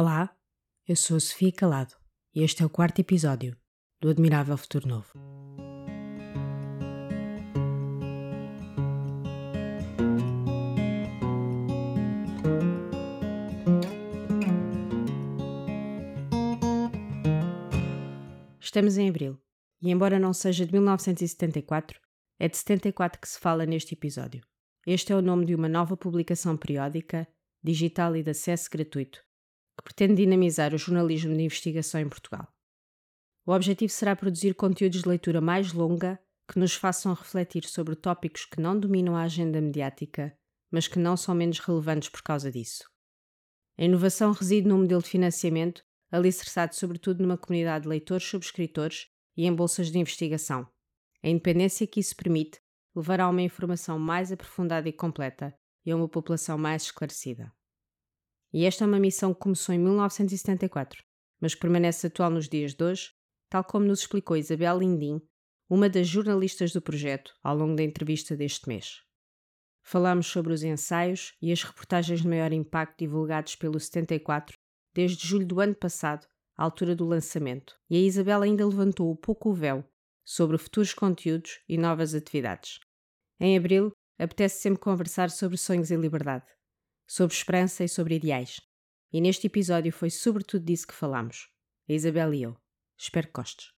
Olá, eu sou a Sofia Calado e este é o quarto episódio do Admirável Futuro Novo. Estamos em abril e, embora não seja de 1974, é de 74 que se fala neste episódio. Este é o nome de uma nova publicação periódica, digital e de acesso gratuito, que pretende dinamizar o jornalismo de investigação em Portugal. O objetivo será produzir conteúdos de leitura mais longa que nos façam refletir sobre tópicos que não dominam a agenda mediática, mas que não são menos relevantes por causa disso. A inovação reside num modelo de financiamento alicerçado sobretudo numa comunidade de leitores subscritores e em bolsas de investigação. A independência que isso permite levará a uma informação mais aprofundada e completa e a uma população mais esclarecida. E esta é uma missão que começou em 1974, mas que permanece atual nos dias de hoje, tal como nos explicou Isabel Lindim, uma das jornalistas do projeto, ao longo da entrevista deste mês. Falamos sobre os ensaios e as reportagens de maior impacto divulgados pelo 74 desde julho do ano passado, à altura do lançamento, e a Isabel ainda levantou um pouco o véu sobre futuros conteúdos e novas atividades. Em abril, apetece sempre conversar sobre sonhos e liberdade sobre esperança e sobre ideais. E neste episódio foi sobretudo disso que falamos, a Isabel e eu. Espero que gostes.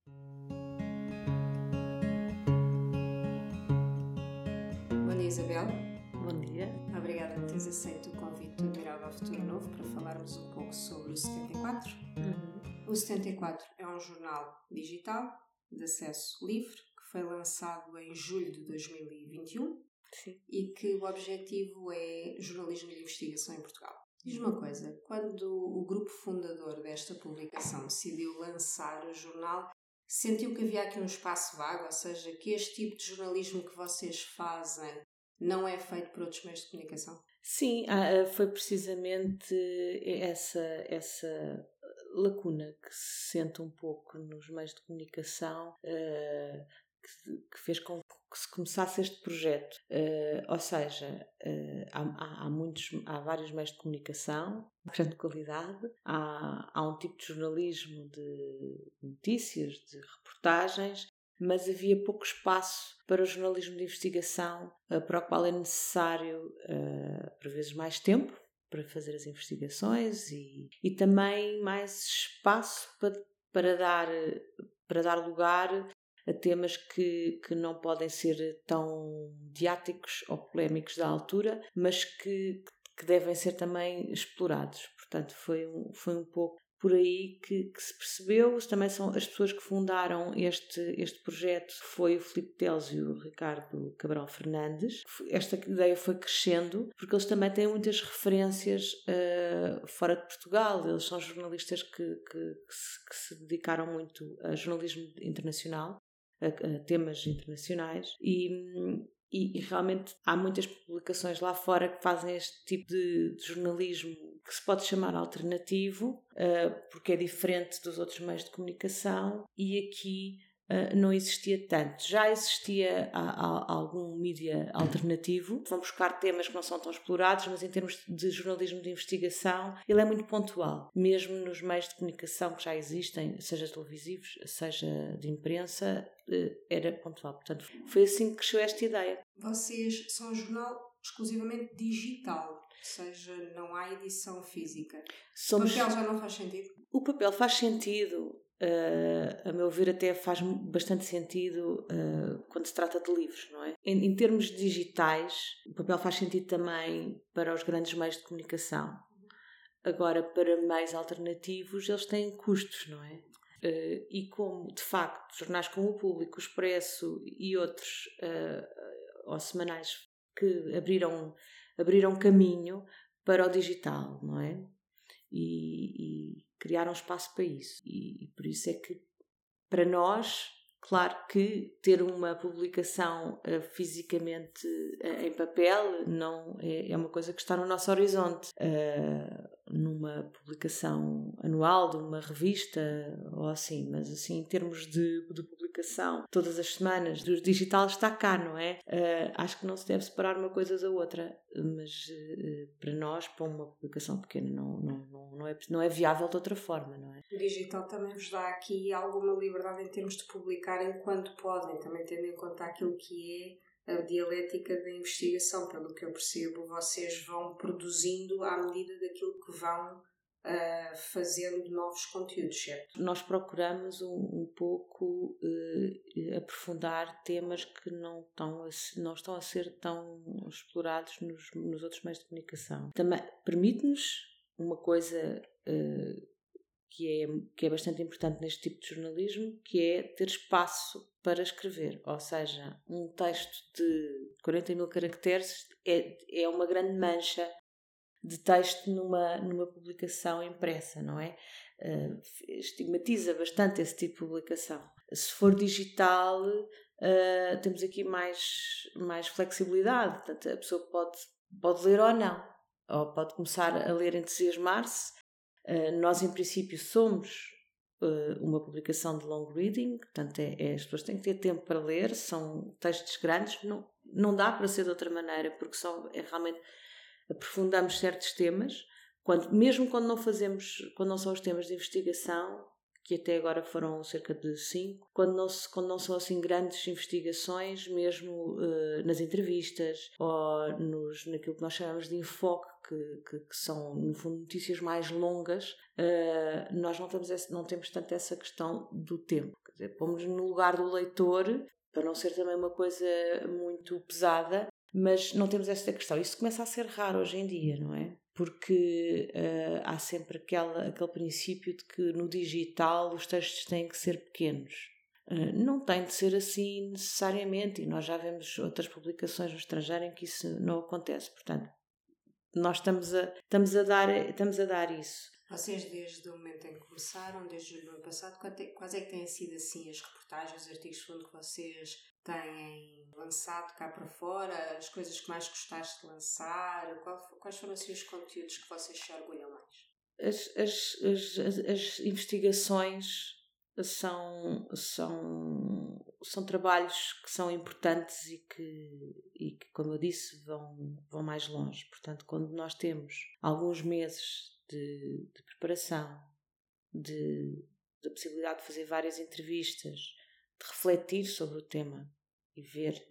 Bom dia, Isabel. Bom dia. Obrigada por teres aceito o convite do Admirável Futuro Novo para falarmos um pouco sobre o 74. Uhum. O 74 é um jornal digital de acesso livre que foi lançado em julho de 2021 Sim. e que o objetivo é jornalismo de investigação em Portugal. Diz uma coisa, quando o grupo fundador desta publicação decidiu lançar o jornal, sentiu que havia aqui um espaço vago, ou seja, que este tipo de jornalismo que vocês fazem não é feito por outros meios de comunicação? Sim, ah, ah, foi precisamente essa, essa lacuna que se sente um pouco nos meios de comunicação, ah, que fez com que se começasse este projeto. Uh, ou seja, uh, há, há, muitos, há vários meios de comunicação de grande qualidade, há, há um tipo de jornalismo de notícias, de reportagens, mas havia pouco espaço para o jornalismo de investigação, uh, para o qual é necessário, por vezes, mais tempo para fazer as investigações e, e também mais espaço para, para, dar, para dar lugar a temas que, que não podem ser tão diáticos ou polémicos da altura, mas que, que devem ser também explorados. Portanto, foi um, foi um pouco por aí que, que, se percebeu. Também são as pessoas que fundaram este, este projeto, foi o Filipe Teles e o Ricardo Cabral Fernandes. Esta ideia foi crescendo, porque eles também têm muitas referências uh, fora de Portugal. Eles são jornalistas que, que, que, se, que se dedicaram muito a jornalismo internacional a, a temas internacionais e, e, e, realmente há muitas publicações lá fora que fazem este tipo de, de jornalismo que se pode chamar alternativo, uh, porque é diferente dos outros meios de comunicação, e aqui Uh, não existia tanto. Já existia algum mídia alternativo, vão buscar temas que não são tão explorados, mas em termos de jornalismo de investigação, ele é muito pontual. Mesmo nos meios de comunicação que já existem, seja televisivos, seja de imprensa, uh, era pontual. Portanto, foi assim que cresceu esta ideia. Vocês são um jornal exclusivamente digital, ou seja, não há edição física. Somos... O papel já não faz sentido? O papel faz sentido Uh, a meu ver, até faz bastante sentido uh, quando se trata de livros, não é? Em, em, termos digitais, o papel faz sentido também para os grandes meios de comunicação. Agora, para meios alternativos, eles têm custos, não é? Uh, e como, de facto, jornais como o Público, o Expresso e outros, ou semanais, que abriram, abriram caminho para o digital, não é? E, e criaram espaço para isso. E, e por isso é que, para nós, Claro que ter uma publicação uh, fisicamente uh, em papel não é, é, uma coisa que está no nosso horizonte. Uh, numa publicação anual de uma revista ou assim, mas assim em termos de, de publicação todas as semanas do digital está cá, não é? Uh, acho que não se deve separar uma coisa da outra, mas uh, para nós, para uma publicação pequena, não, não, não, não, é, não é viável de outra forma, não é? O digital também vos dá aqui alguma liberdade em termos de publicar enquanto podem, também tendo em conta aquilo que é a dialética da investigação. Pelo que eu percebo, vocês vão produzindo à medida daquilo que vão uh, fazendo novos conteúdos, certo? Nós procuramos um, um pouco uh, aprofundar temas que não estão, a, não estão a ser tão explorados nos, nos outros meios de comunicação. Também permite-nos uma coisa uh, que, é, que é bastante importante neste tipo de jornalismo, que é ter espaço para escrever. Ou seja, um texto de 40 mil caracteres é, é uma grande mancha de texto numa, numa publicação impressa, não é? Uh, estigmatiza bastante esse tipo de publicação. Se for digital, uh, temos aqui mais, mais flexibilidade, portanto, a pessoa pode, pode ler ou não, ou pode começar a ler entusiasmar-se. Uh, nós, em princípio, somos uma publicação de long reading, portanto, é, é, as pessoas têm que ter tempo para ler, são textos grandes, não, não dá para ser de outra maneira, porque são é realmente aprofundamos certos temas, quando, mesmo quando não fazemos, quando não são os temas de investigação, que até agora foram cerca de cinco, quando não, quando não são assim grandes investigações, mesmo uh, nas entrevistas ou nos, naquilo que nós chamamos de enfoque, que, que, que são, no fundo, notícias mais longas, uh, nós não temos, esse, não temos tanto essa questão do tempo. Quer dizer, pomos no lugar do leitor, para não ser também uma coisa muito pesada, mas não temos esta questão. Isso começa a ser raro hoje em dia, não é? Porque uh, há sempre aquela, aquele princípio de que no digital os textos têm que ser pequenos. Uh, não tem de ser assim necessariamente, e nós já vemos outras publicações no estrangeiro em que isso não acontece. Portanto, nós estamos a, estamos a, dar, estamos a dar isso. Vocês, desde o momento em que começaram, desde julho do ano passado, quais é que têm sido assim as reportagens, os artigos de fundo que vocês têm lançado cá para fora, as coisas que mais gostaste de lançar? quais foram assim, os conteúdos que vocês se orgulham mais? As, as, as, as investigações são, são, são trabalhos que são importantes e que, e que, como eu disse, vão, vão mais longe. Portanto, quando nós temos alguns meses de, de preparação, de, da possibilidade de fazer várias entrevistas, de refletir sobre o tema e ver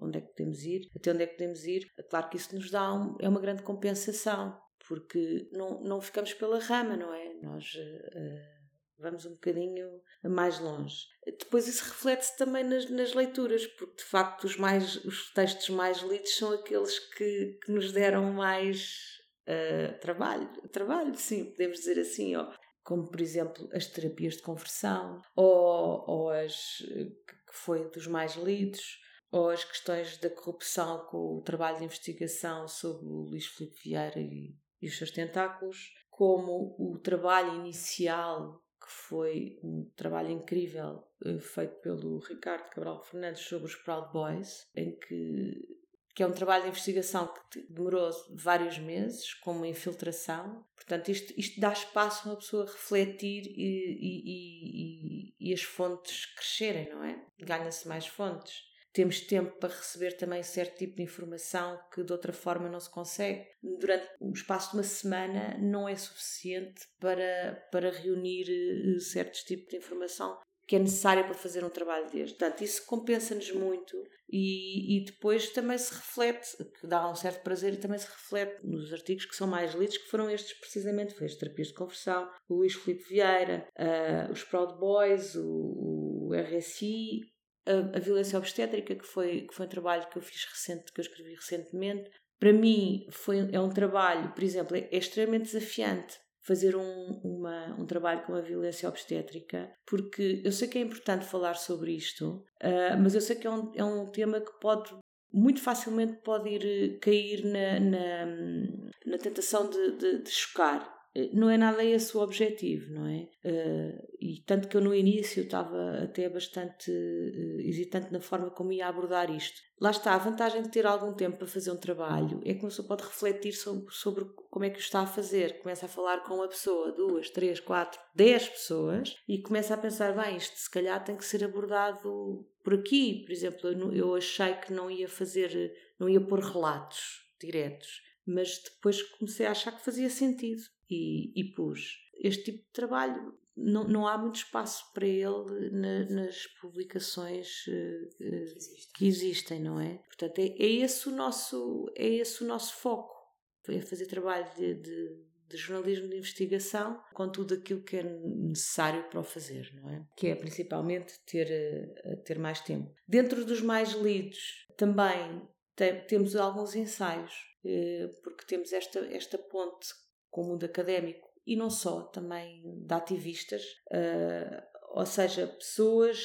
onde é que podemos ir, até onde é que podemos ir. Claro que isso nos dá um, é uma grande compensação, porque não, não ficamos pela rama, não é? Nós uh, vamos um bocadinho mais longe. Depois isso reflete-se também nas, nas, leituras, porque de facto os, mais, os textos mais lidos são aqueles que, que nos deram mais uh, trabalho, trabalho, sim, podemos dizer assim, ó, como por exemplo as terapias de conversão, ou, ou as que foi dos mais lidos, ou as questões da corrupção com o trabalho de investigação sobre o Luís Filipe Vieira e, e os seus tentáculos, como o trabalho inicial que foi um trabalho incrível eh, feito pelo Ricardo Cabral Fernandes sobre os Proud Boys, em que que é um trabalho de investigação que demorou vários meses, com uma infiltração. Portanto, isto, isto dá espaço a uma pessoa refletir e, e, e, e as fontes crescerem, não é? Ganha-se mais fontes. Temos tempo para receber também certo tipo de informação que de outra forma não se consegue. Durante o espaço de uma semana não é suficiente para, para reunir eh, certos tipos de informação que é necessária para fazer um trabalho deste. Portanto, isso compensa-nos muito e, e, depois também se reflete, que dá um certo prazer e também se reflete nos artigos que são mais lidos, que foram estes precisamente, foi as terapias de conversão, o Luís Filipe Vieira, uh, os Proud Boys, o, o RSI, a, a, violência obstétrica, que foi, que foi um trabalho que eu fiz recente, que eu escrevi recentemente. Para mim foi, é um trabalho, por exemplo, é, é extremamente desafiante fazer um, uma, um trabalho com a violência obstétrica, porque eu sei que é importante falar sobre isto, uh, mas eu sei que é um, é um tema que pode muito facilmente pode ir cair na, na, na tentação de, de, de chocar. Não é nada esse o objetivo, não é? Uh, e tanto que eu no início estava até bastante uh, hesitante na forma como ia abordar isto. Lá está, a vantagem de ter algum tempo para fazer um trabalho é que uma pessoa pode refletir sobre, sobre como é que o está a fazer. Começa a falar com uma pessoa, duas, três, quatro, dez pessoas e começa a pensar, bem, isto se calhar tem que ser abordado por aqui. Por exemplo, eu achei que não ia fazer, não ia pôr relatos diretos mas depois comecei a achar que fazia sentido e, e pus. Este tipo de trabalho não, não há muito espaço para ele na, nas publicações uh, que, existem. que, existem. não é? Portanto, é, é, esse o nosso, é esse o nosso foco. É fazer trabalho de, de, de, jornalismo de investigação com tudo aquilo que é necessário para o fazer, não é? Que é principalmente ter, uh, ter mais tempo. Dentro dos mais lidos, também temos alguns ensaios, porque temos esta, esta ponte com o mundo académico e não só, também de ativistas, uh, ou seja, pessoas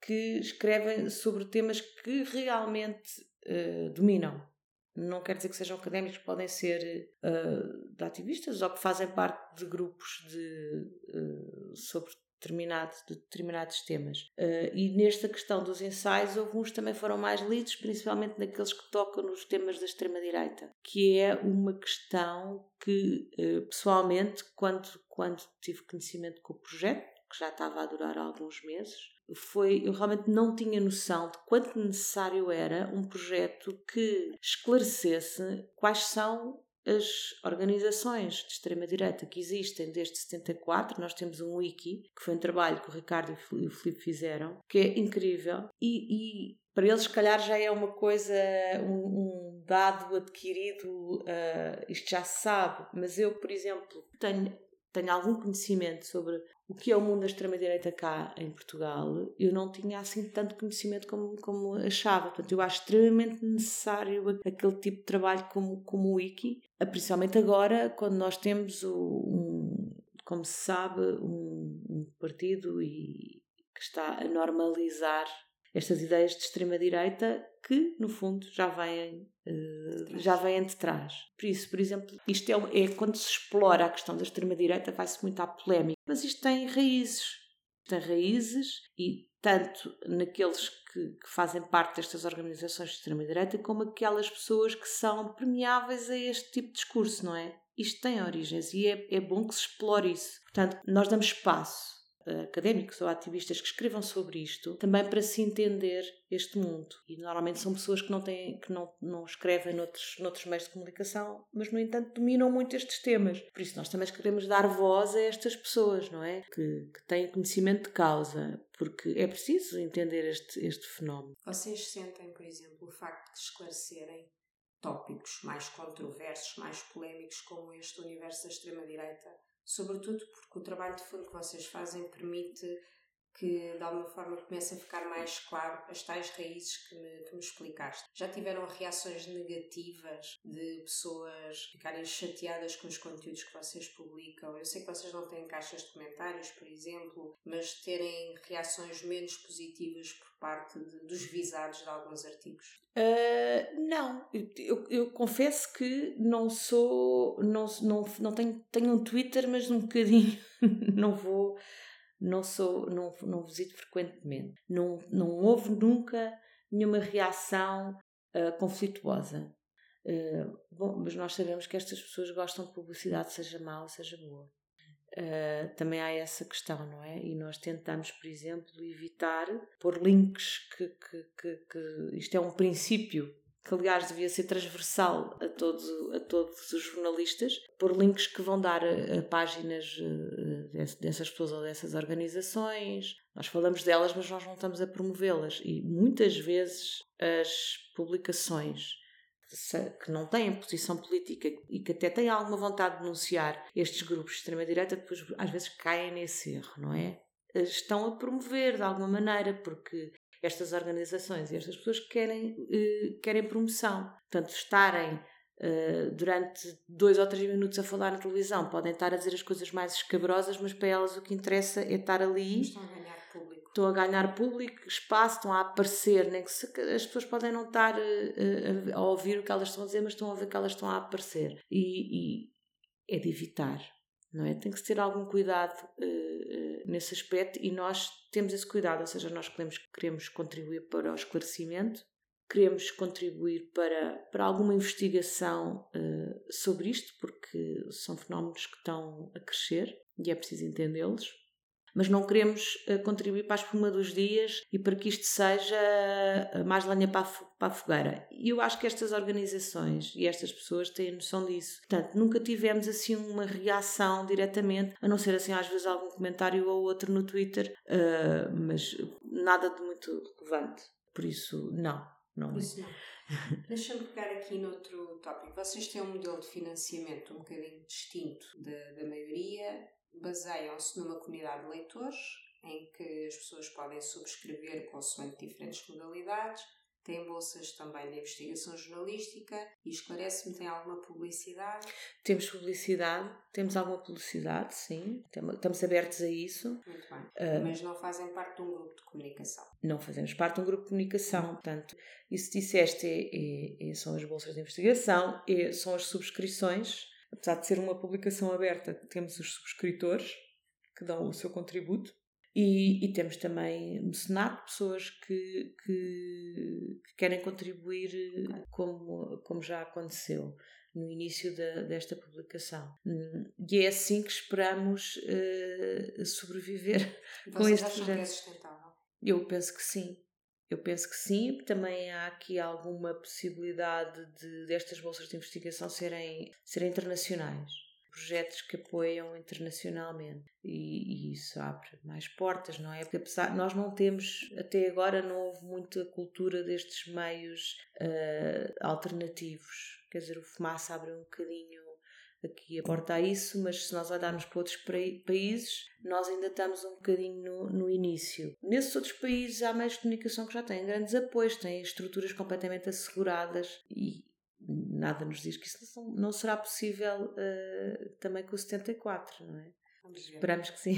que escrevem sobre temas que realmente uh, dominam. Não quer dizer que sejam académicos, podem ser uh, de ativistas ou que fazem parte de grupos de, sobre determinado, de determinados temas. Uh, e nesta questão dos ensaios, alguns também foram mais lidos, principalmente naqueles que tocam nos temas da extrema-direita, que é uma questão que, uh, pessoalmente, quando, quando tive conhecimento com o projeto, que já estava a durar alguns meses, foi eu realmente não tinha noção de quanto necessário era um projeto que esclarecesse quais são as organizações de extrema-direita que existem desde 74. Nós temos um wiki, que foi um trabalho que o Ricardo e o Filipe fizeram, que é incrível. E, e para eles, se calhar, já é uma coisa, um, um dado adquirido, uh, isto já se sabe. Mas eu, por exemplo, tenho, tenho algum conhecimento sobre o que é o mundo da extrema-direita cá em Portugal, eu não tinha assim tanto conhecimento como, como achava. Portanto, eu acho extremamente necessário aquele tipo de trabalho como, como o Wiki, principalmente agora, quando nós temos, o, um, como se sabe, um, um partido e, que está a normalizar estas ideias de extrema-direita que, no fundo, já vêm, uh, já vêm de trás. Por isso, por exemplo, isto é, é quando se explora a questão da extrema-direita, vai-se muito à polémica. Mas isto tem raízes. Tem raízes e tanto naqueles que, que fazem parte destas organizações de extrema-direita, como aquelas pessoas que são permeáveis a este tipo de discurso, não é? Isto tem origens e é, é bom que se explore isso. Portanto, nós damos espaço académicos ou ativistas que escrevam sobre isto, também para se entender este mundo. E normalmente são pessoas que não, têm, que não, não escrevem noutros, noutros meios de comunicação, mas no entanto dominam muito estes temas. Por isso nós também queremos dar voz a estas pessoas, não é? Que, que têm conhecimento de causa, porque é preciso entender este, este fenómeno. Vocês sentem, por exemplo, o facto de esclarecerem tópicos mais controversos, mais polémicos, como este universo da extrema-direita, sobretudo porque o trabalho de fundo que vocês fazem permite que de alguma forma comece a ficar mais claro as tais raízes que me, que me explicaste. Já tiveram reações negativas de pessoas ficarem chateadas com os conteúdos que vocês publicam? Eu sei que vocês não têm caixas de comentários, por exemplo, mas terem reações menos positivas por parte de, dos visados de alguns artigos? Uh, não, eu, eu, confesso que não sou, não, não, não tenho, tenho um Twitter, mas um bocadinho não vou não sou, não, não visito frequentemente. Não, não houve nunca nenhuma reação uh, conflituosa. Uh, bom, mas nós sabemos que estas pessoas gostam de publicidade, seja má ou seja boa. Uh, também há essa questão, não é? E nós tentamos, por exemplo, evitar pôr links que, que, que, que isto é um princípio que aliás devia ser transversal a, todo, a todos os jornalistas, por links que vão dar a, a páginas eh, dessas pessoas ou dessas organizações. Nós falamos delas, mas nós não estamos a promovê-las. E muitas vezes as publicações que não têm posição política e que até têm alguma vontade de denunciar estes grupos de extrema-direita, às vezes caem nesse erro, não é? Estão a promover de alguma maneira, porque estas organizações e estas pessoas querem, uh, querem promoção. Portanto, estarem uh, durante dois ou três minutos a falar na televisão, podem estar a dizer as coisas mais escabrosas, mas para elas o que interessa é estar ali. Estão a ganhar público. Estão a ganhar público, espaço, estão a aparecer. Nem que se, as pessoas podem não estar uh, a, a, ouvir o que elas estão a dizer, mas estão a ver que elas estão a aparecer. E, e é de evitar. Não é? Tem que ter algum cuidado uh, uh, nesse aspecto e nós temos esse cuidado, ou seja, nós queremos, queremos contribuir para o esclarecimento, queremos contribuir para, para alguma investigação uh, sobre isto, porque são fenómenos que estão a crescer e é preciso entendê-los mas não queremos uh, contribuir para a espuma dos dias e para que isto seja uh, mais lenha para a, fogueira. E eu acho que estas organizações e estas pessoas têm noção disso. Portanto, nunca tivemos assim uma reação diretamente, a não ser assim às vezes algum comentário ou outro no Twitter, uh, mas nada de muito relevante. Por isso, não. Não Por isso, não. Deixa-me pegar aqui noutro tópico. Vocês têm um modelo de financiamento um bocadinho distinto da, da maioria baseiam-se numa comunidade de leitores, em que as pessoas podem subscrever consoante diferentes modalidades, tem bolsas também de investigação jornalística e esclarece-me, tem alguma publicidade? Temos publicidade, temos alguma publicidade, sim, estamos abertos a isso. Muito bem, uh, mas não fazem parte de um grupo de comunicação? Não fazemos parte de um grupo de comunicação, portanto, isso disseste é, é, é, são as bolsas de investigação, é, são as subscrições apesar de ser uma publicação aberta, temos os subscritores que dão o seu contributo e, e temos também mecenato, pessoas que, que, que, querem contribuir como, como já aconteceu no início da, desta publicação. E é assim que esperamos uh, sobreviver Vocês com este projeto. Que é sustentável? Eu penso que sim. Eu penso que sim, também há aqui alguma possibilidade de destas bolsas de investigação serem, serem internacionais. Projetos que apoiam internacionalmente e, e, isso abre mais portas, não é? Porque apesar nós não temos, até agora não houve muita cultura destes meios uh, alternativos. Quer dizer, o Fumaça abre um bocadinho aqui a porta a isso, mas se nós olharmos para outros países, nós ainda estamos um bocadinho no, no, início. Nesses outros países há meios de comunicação que já têm grandes apoios, têm estruturas completamente asseguradas e nada nos diz que isso não, não será possível uh, também com o 74, não é? Esperamos que sim.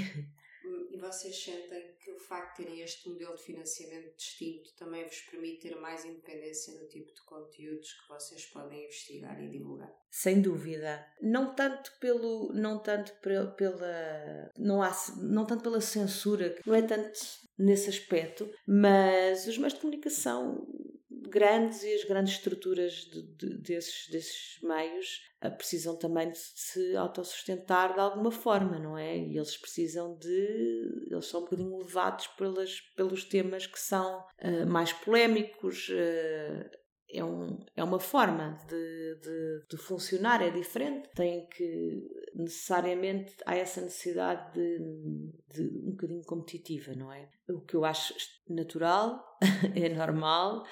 E vocês sentem que o facto de terem este modelo de financiamento distinto também vos permite ter mais independência no tipo de conteúdos que vocês podem investigar e divulgar? Sem dúvida. Não tanto pelo. não tanto pela. não, há, não tanto pela censura, não é tanto nesse aspecto, mas os meios de comunicação grandes e as grandes estruturas de, de, desses, desses meios ah, precisam também de se autossustentar de alguma forma, não é? E eles precisam de. Eles são um bocadinho levados pelas, pelos temas que são uh, mais polémicos. Uh, é, um, é uma forma de, de, de, funcionar, é diferente. Tem que, necessariamente, há essa necessidade de, de um bocadinho competitiva, não é? O que eu acho natural, é normal,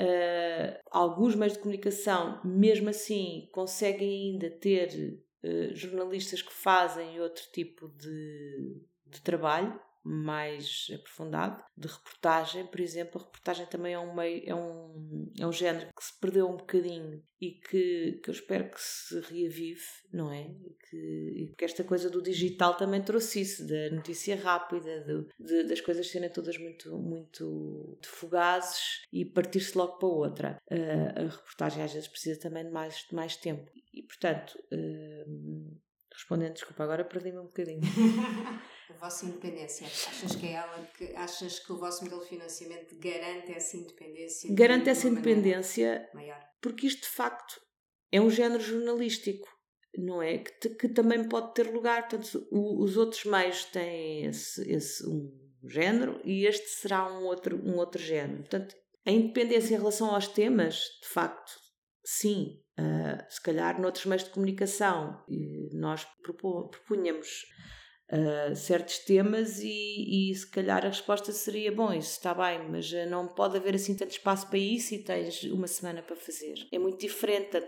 Uh, alguns meios de comunicação, mesmo assim, conseguem ainda ter uh, jornalistas que fazem outro tipo de, de trabalho mais aprofundado de reportagem, por exemplo, a reportagem também é um meio, é um, é um género que se perdeu um bocadinho e que, que eu espero que se reavive, não é? E que, e que esta coisa do digital também trouxe isso, da notícia rápida, do, de, das coisas serem todas muito, muito fugazes e partir-se logo para outra. Uh, a reportagem às vezes precisa também de mais, de mais tempo. E, portanto, uh, respondendo, desculpa, agora perdi-me um bocadinho. vossa independência. Achas que é ela que achas que o vosso modelo de financiamento garante essa independência? Garante essa independência maior. porque isto de facto é um género jornalístico, não é? Que, te, que também pode ter lugar. Portanto, o, os outros meios têm esse, esse um género e este será um outro, um outro género. Portanto, a independência em relação aos temas, de facto, sim. Uh, se calhar noutros meios de comunicação nós propunhamos uh, certos temas e, e se calhar a resposta seria: bom, isso está bem, mas uh, não pode haver assim tanto espaço para isso e tens uma semana para fazer. É muito diferente. A,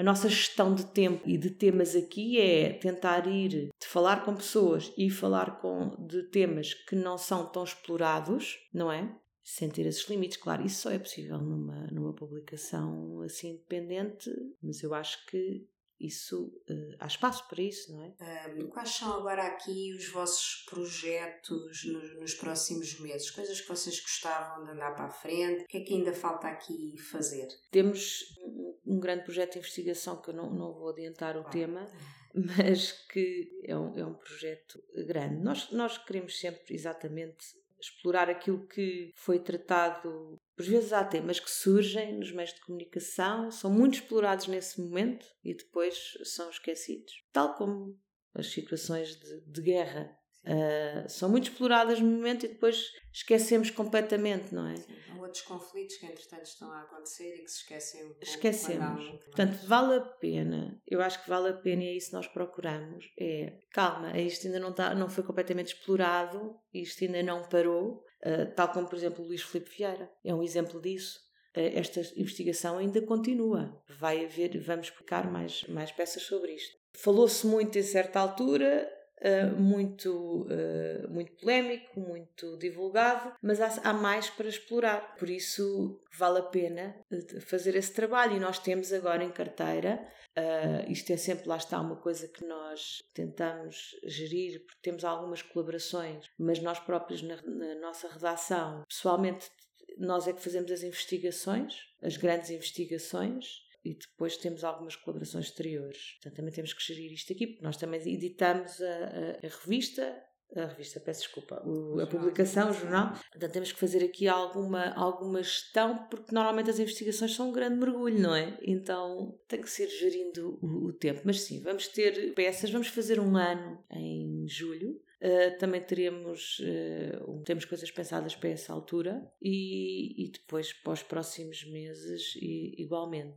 a nossa gestão de tempo e de temas aqui é tentar ir de falar com pessoas e falar com de temas que não são tão explorados, não é? sem ter esses limites. Claro, isso só é possível numa, numa publicação assim independente, mas eu acho que isso uh, há espaço para isso, não é? Um, quais são agora aqui os vossos projetos nos, nos, próximos meses? Coisas que vocês gostavam de andar para a frente? O que é que ainda falta aqui fazer? Temos um, um grande projeto de investigação que eu não, não vou adiantar o tema, mas que é um, é um projeto grande. Nós, nós queremos sempre exatamente explorar aquilo que foi tratado. Por vezes há temas que surgem nos meios de comunicação, são muito explorados nesse momento e depois são esquecidos. Tal como as situações de, de guerra Uh, são muito exploradas no momento e depois esquecemos completamente, não é? Sim. Há outros conflitos que entretanto estão a acontecer e que se esquecem um. Esquecemos. Portanto, vale a pena, eu acho que vale a pena e é isso que nós procuramos, é calma, isto ainda não, está, não foi completamente explorado, isto ainda não parou, uh, tal como por exemplo o Luís Filipe Vieira, é um exemplo disso ah, esta investigação ainda continua. Vai haver, vamos explicar mais, mais peças sobre isto. Falou-se muito em certa altura Uh, muito, uh, muito polémico, muito divulgado, mas há, há, mais para explorar. Por isso vale a pena eh, fazer esse trabalho. E nós temos agora em carteira, uh, isto é sempre, lá está, uma coisa que nós tentamos gerir, porque temos algumas colaborações, mas nós próprios na, na nossa redação, pessoalmente, nós é que fazemos as investigações, as grandes investigações, e depois temos algumas colaborações exteriores. Portanto, também temos que gerir isto aqui, porque nós também editamos a, a, a revista, a revista, peço desculpa, o, a publicação, o jornal. Portanto, temos que fazer aqui alguma, alguma gestão, porque normalmente as investigações são um grande mergulho, não é? Então tem que ser gerindo o, o tempo. Mas sim, vamos ter peças, vamos fazer um ano em julho. Uh, também teremos uh, temos coisas pensadas para essa altura e, e depois para os próximos meses e, igualmente.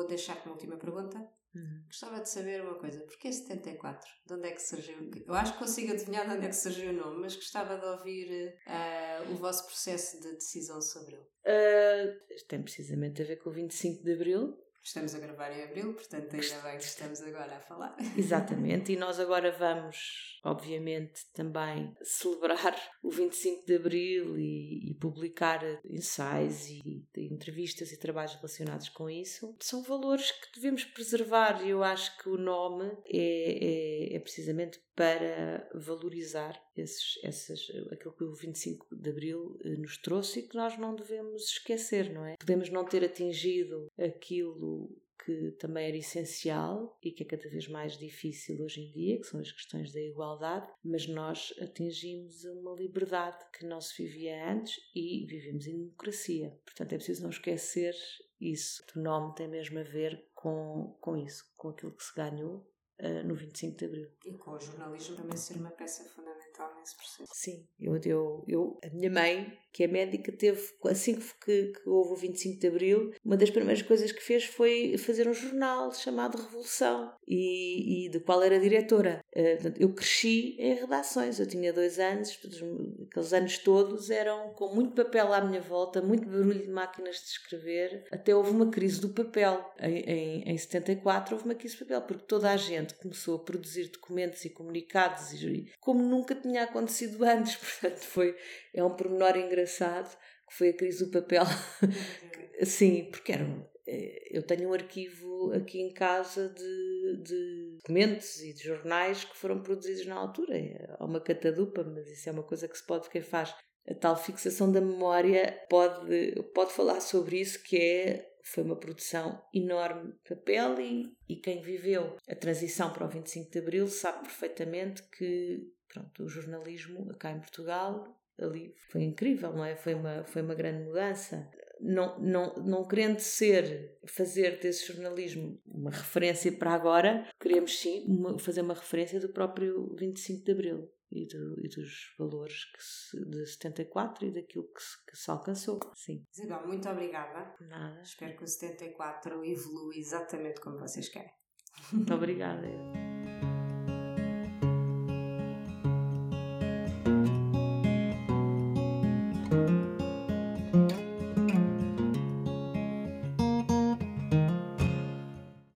Vou deixar como última pergunta. Uhum. Gostava de saber uma coisa, porquê 74? De onde é que surgiu? Eu acho que consigo adivinhar de onde é que surgiu o nome, mas gostava de ouvir uh, o vosso processo de decisão sobre ele. tem precisamente a ver com o 25 de Abril, Estamos a gravar em abril, portanto, ainda bem que estamos agora a falar. Exatamente, e nós agora vamos, obviamente, também celebrar o 25 de abril e, e publicar ensaios e, e, entrevistas e trabalhos relacionados com isso. São valores que devemos preservar e eu acho que o nome é, é, é precisamente para valorizar esses, essas, aquilo que o 25 de Abril eh, nos trouxe e que nós não devemos esquecer, não é? Podemos não ter atingido aquilo que também era essencial e que é cada vez mais difícil hoje em dia, que são as questões da igualdade, mas nós atingimos uma liberdade que não se vivia antes e vivemos em democracia. Portanto, é preciso não esquecer isso. O nome tem mesmo a ver com, com isso, com aquilo que se ganhou uh, no 25 de Abril. E com o jornalismo também ser uma peça fundamental nesse processo. Sim, eu, eu, eu, a minha mãe, que é médica, teve, assim que, que houve o 25 de Abril, uma das primeiras coisas que fez foi fazer um jornal chamado Revolução e, e do qual era diretora. Uh, eu cresci em redações, eu tinha dois anos, aqueles anos todos eram com muito papel à minha volta, muito barulho de máquinas de escrever, até houve uma crise do papel. Em, em, em 74 houve uma crise do papel, porque toda a gente começou a produzir documentos e comunicados e, como nunca tinha acontecido antes, portanto foi, é um pormenor engraçado que foi a crise do papel. Sim, porque era eh, eu tenho um arquivo aqui em casa de, documentos e de jornais que foram produzidos na altura. Há uma catadupa, mas isso é uma coisa que se pode, quem faz a tal fixação da memória pode, pode falar sobre isso, que é foi uma produção enorme de papel e, e quem viveu a transição para o 25 de Abril sabe perfeitamente que pronto, o jornalismo cá em Portugal ali foi incrível, não é? Foi uma, foi uma grande mudança. Não, não, não querendo ser, fazer desse jornalismo uma referência para agora, queremos sim uma, fazer uma referência do próprio 25 de Abril e, do, e dos valores que se, de 74 e daquilo que se, que se alcançou. Sim. Isabel, muito obrigada. Nada. Espero que o 74 evolua exatamente como vocês querem. Muito obrigada.